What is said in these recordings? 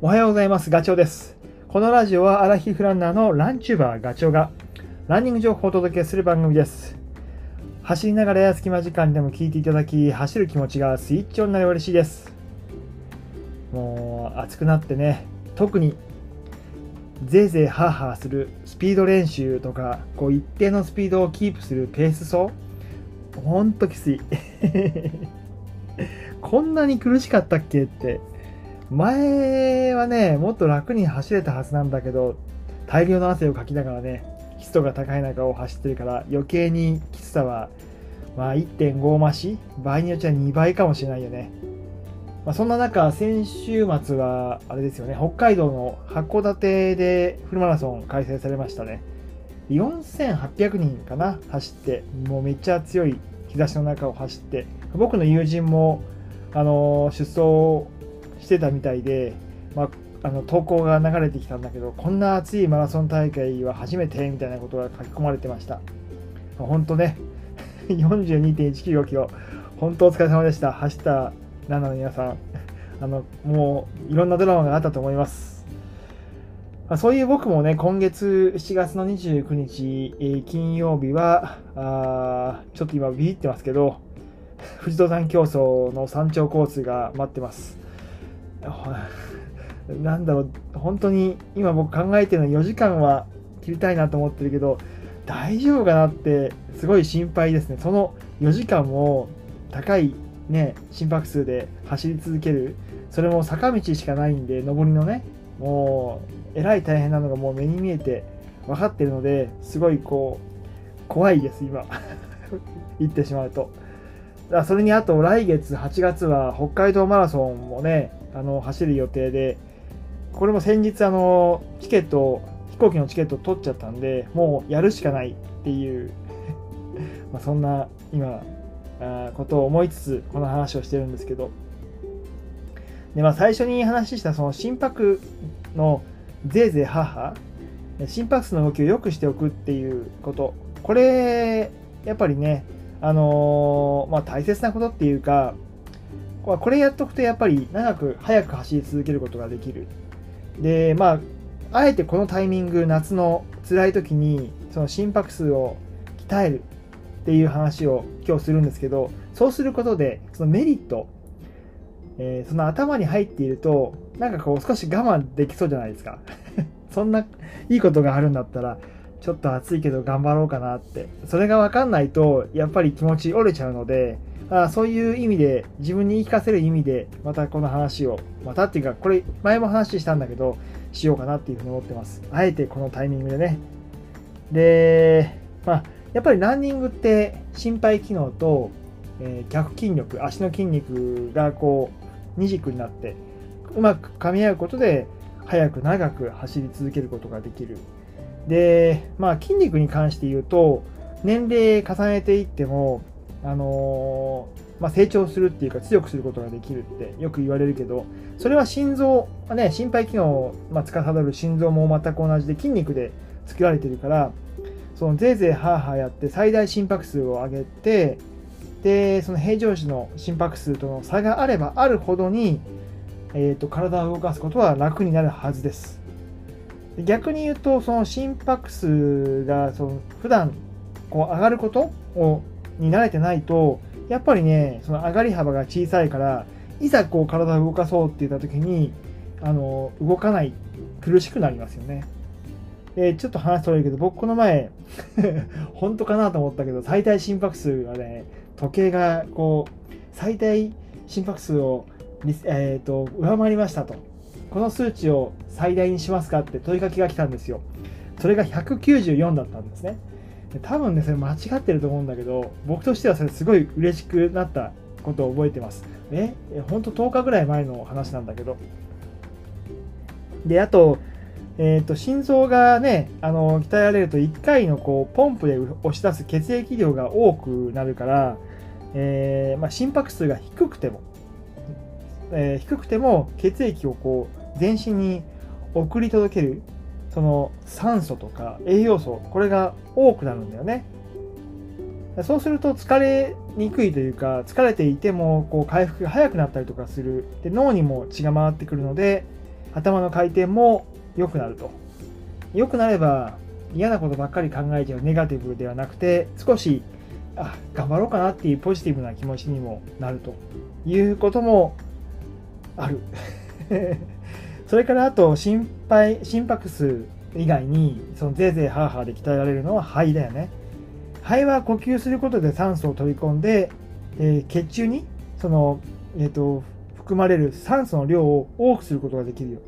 おはようございます。ガチョウです。このラジオはアラヒフランナーのランチューバーガチョウがランニング情報をお届けする番組です。走りながらや隙間時間でも聞いていただき、走る気持ちがスイッチオンになり嬉しいです。もう暑くなってね、特にぜいぜいハーハーするスピード練習とか、こう一定のスピードをキープするペース走、ほんときつい。こんなに苦しかったっけって前はね、もっと楽に走れたはずなんだけど、大量の汗をかきながらね、湿度が高い中を走ってるから、余計にきつさは、まあ、1.5増し、場合によっちゃ2倍かもしれないよね。まあ、そんな中、先週末は、あれですよね、北海道の函館でフルマラソン開催されましたね。4800人かな、走って、もうめっちゃ強い日差しの中を走って、僕の友人も、あの出走してたみたいで、まあ、あの投稿が流れてきたんだけどこんな熱いマラソン大会は初めてみたいなことが書き込まれてました。本当ね 42.195キロ本当お疲れ様でした。走ったランナーの皆さん。あのもういろんなドラマがあったと思います、ま、そういう僕もね今月7月の29日、えー、金曜日はあちょっと今ビビってますけど富士登山競争の山頂コースが待ってます。なんだろう、本当に今僕考えてるのは4時間は切りたいなと思ってるけど、大丈夫かなってすごい心配ですね。その4時間も高いね、心拍数で走り続ける。それも坂道しかないんで、上りのね、もう、えらい大変なのがもう目に見えて分かってるので、すごいこう、怖いです、今。言ってしまうと。だそれにあと来月8月は北海道マラソンもねあの走る予定でこれも先日あのチケット飛行機のチケット取っちゃったんでもうやるしかないっていう まそんな今あことを思いつつこの話をしてるんですけど。で、まあ、最初に話したその心拍のぜいぜいハーハー心拍数の動きを良くしておくっていうこと。これやっぱりねあのー、まあ、大切なことっていうか、これやっとくとやっぱり長く早く走り続けることができる。で、まあ、あえてこのタイミング、夏の辛い時に、その心拍数を鍛えるっていう話を今日するんですけど、そうすることで、そのメリット、えー、その頭に入っていると、なんかこう少し我慢できそうじゃないですか。そんないいことがあるんだったら、ちょっと暑いけど頑張ろうかなって。それが分かんないと、やっぱり気持ち折れちゃうので、あそういう意味で、自分に言い聞かせる意味で、またこの話を、またっていうか、これ、前も話したんだけど、しようかなっていうふうに思ってます。あえてこのタイミングでね。で、まあ、やっぱりランニングって、心肺機能と、えー、逆筋力、足の筋肉がこう、二軸になって、うまく噛み合うことで、速く長く走り続けることができる。で、まあ、筋肉に関して言うと年齢重ねていっても、あのー、まあ、成長するっていうか強くすることができるってよく言われるけどそれは心臓、まあね、心肺機能を、まあ、司る心臓も全く同じで筋肉で作られてるからそのぜいぜいハーハーやって最大心拍数を上げてでその平常時の心拍数との差があればあるほどに、えー、と体を動かすことは楽になるはずです。逆に言うとその心拍数がその普段こう上がることをに慣れてないとやっぱりねその上がり幅が小さいからいざこう体を動かそうって言った時にあの動かない苦しくなりますよね。でちょっと話それるけど僕この前 本当かなと思ったけど最大心拍数がね時計がこう最大心拍数を、えー、と上回りましたとこの数値を最大にしますかって問いかけが来たんですよ。それが194だったんですね。多分ね、それ間違ってると思うんだけど、僕としてはそれすごい嬉しくなったことを覚えてます。え、ほんと10日ぐらい前の話なんだけど。で、あと、えーと、と心臓がねあの鍛えられると1回のこうポンプで押し出す血液量が多くなるから、えー、まあ、心拍数が低くても、えー、低くても血液をこう全身に送り届けるその酸素とか栄養素これが多くなるんだよね。そうすると疲れにくいというか疲れていてもこう回復が早くなったりとかする。で脳にも血が回ってくるので、頭の回転も良くなると。良くなれば嫌なことばっかり考えちゃうネガティブではなくて少しあ頑張ろうかなっていうポジティブな気持ちにもなるということもある。それからあと心配心拍数以外にそのぜいぜいハーハーで鍛えられるのは肺だよね。肺は呼吸することで酸素を取り込んで、えー、血中にその、えーと、含まれる酸素の量を多くすることができるよ。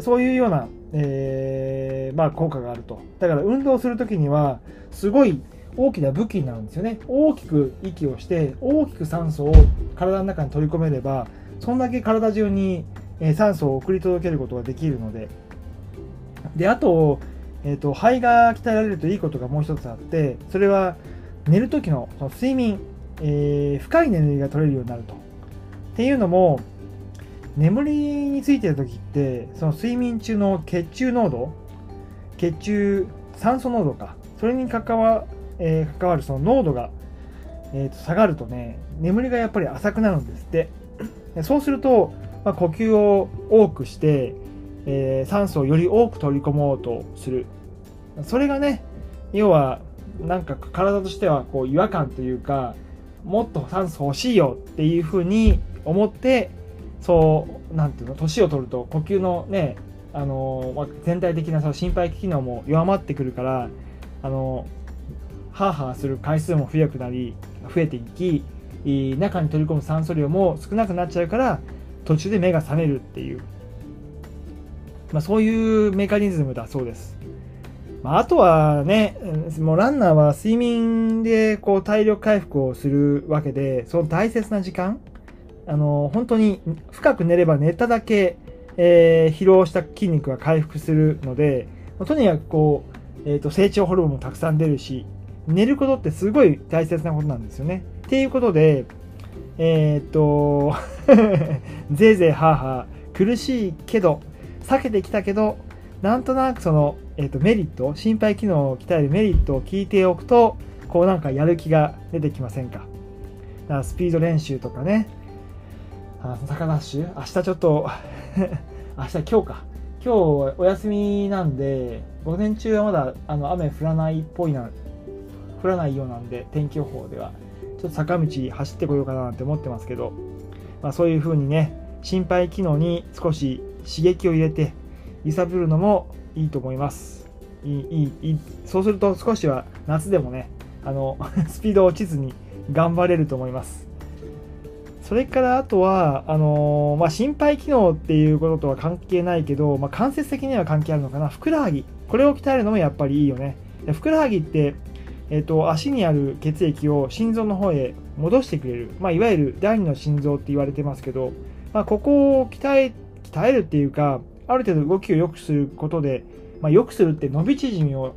そういうような、えー、まあ、効果があると。だから運動するときにはすごい大きな武器になるんですよね。大きく息をして大きく酸素を体の中に取り込めればそんだけ体中にえ酸素を送り届けることができるので。であと,、えーと、肺が鍛えられるといいことがもう一つあってそれは寝る時のその睡眠、えー、深い眠りが取れるようになると。っていうのも眠りについてる時ってその睡眠中の血中濃度血中酸素濃度か。それに関わ,、えー、関わるその濃度が、えー、と下がるとね眠りがやっぱり浅くなるんですって。そうすると、まあ、呼吸を多くしてえー、酸素をより多く取り込もうとする。それがね要はなんか体としてはこう違和感というかもっと酸素欲しいよっていうふうに思ってそうなんていうの年を取ると呼吸のねあの全体的なその心肺機能も弱まってくるからあのハーハーする回数も増えくなり増えていき中に取り込む酸素量も少なくなっちゃうから途中で目が覚めるっていうまあ、そういうメカニズムだそうです。まあ、あとはね、もうランナーは睡眠でこう体力回復をするわけで、その大切な時間、あの本当に深く寝れば寝ただけ、えー、疲労した筋肉が回復するので、とにかくこう、えーと、成長ホルモンもたくさん出るし、寝ることってすごい大切なことなんですよね。っていうことで、えっ、と、ぜいぜいハーハー、苦しいけど、避けてきたけどなんとなくその、えーと、メリット心肺機能を鍛えるメリットを聞いておくとこうなんかやる気が出てきませんか。だからスピード練習とかね。あ坂ダッシュ明日ちょっと 明日今日か。今日お休みなんで午前中はまだあの雨降らないっぽいな降らないようなんで天気予報では。ちょっと坂道走ってこようかなって思ってますけど、まあ、そういう風にね心肺機能に少し刺激を入れて揺さぶるのもいいと思います。いいいいそうすると少しは夏でもねあの スピード落ちずに頑張れると思います。それからあとはあのー、まあ、心肺機能っていうこととは関係ないけど、まあ、間接的には関係あるのかな。ふくらはぎ。これを鍛えるのもやっぱりいいよね。ふくらはぎってえーと、足にある血液を心臓の方へ戻してくれる、まあ、いわゆる第二の心臓って言われてますけど、まあ、ここを鍛え鍛えるっていうかある程度動きを良くすることで、まあ、良くするって伸び縮みを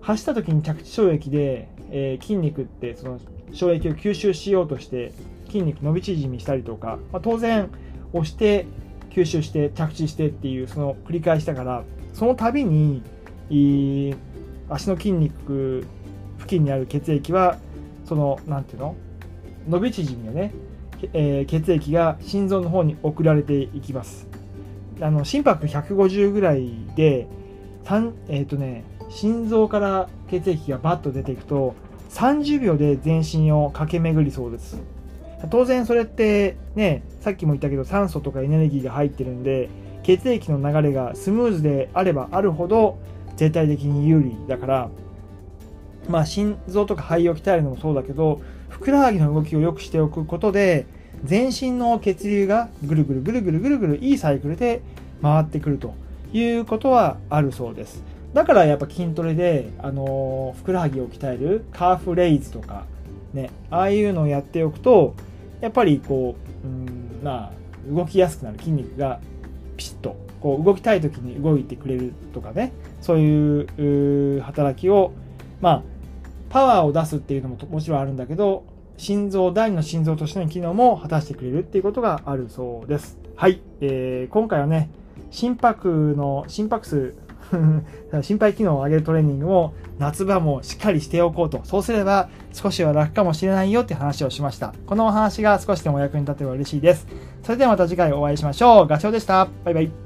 走った時に着地衝撃で、えー、筋肉ってその衝撃を吸収しようとして筋肉伸び縮みしたりとか、まあ、当然押して吸収して着地してっていうその繰り返しだからその度に足の筋肉付近にある血液はその何ていうの？伸び縮みをねえー、血液が心臓の方に送られていきます。あの心拍150ぐらいでえっ、ー、とね心臓から血液がバッと出ていくと30秒で全身を駆け巡りそうです。当然それってねさっきも言ったけど酸素とかエネルギーが入ってるんで血液の流れがスムーズであればあるほど絶対的に有利だからまあ心臓とか肺を鍛えるのもそうだけどふくらはぎの動きを良くしておくことで全身の血流がぐるぐるぐるぐるぐるぐるいいサイクルで回ってくるということはあるそうですだからやっぱ筋トレで、あのふくらはぎを鍛えるカーフレイズとかねああいうのをやっておくとやっぱりこううんまあ動きやすくなる筋肉がピシッとこう動きたい時に動いてくれるとかねそういう働きをまあパワーを出すっていうのももちろんあるんだけど、心臓、第二の心臓としての機能も果たしてくれるっていうことがあるそうです。はい。えー、今回はね、心拍の、心拍数、心肺機能を上げるトレーニングを夏場もしっかりしておこうと。そうすれば少しは楽かもしれないよって話をしました。このお話が少しでもお役に立てば嬉しいです。それではまた次回お会いしましょう。ガチョウでした。バイバイ。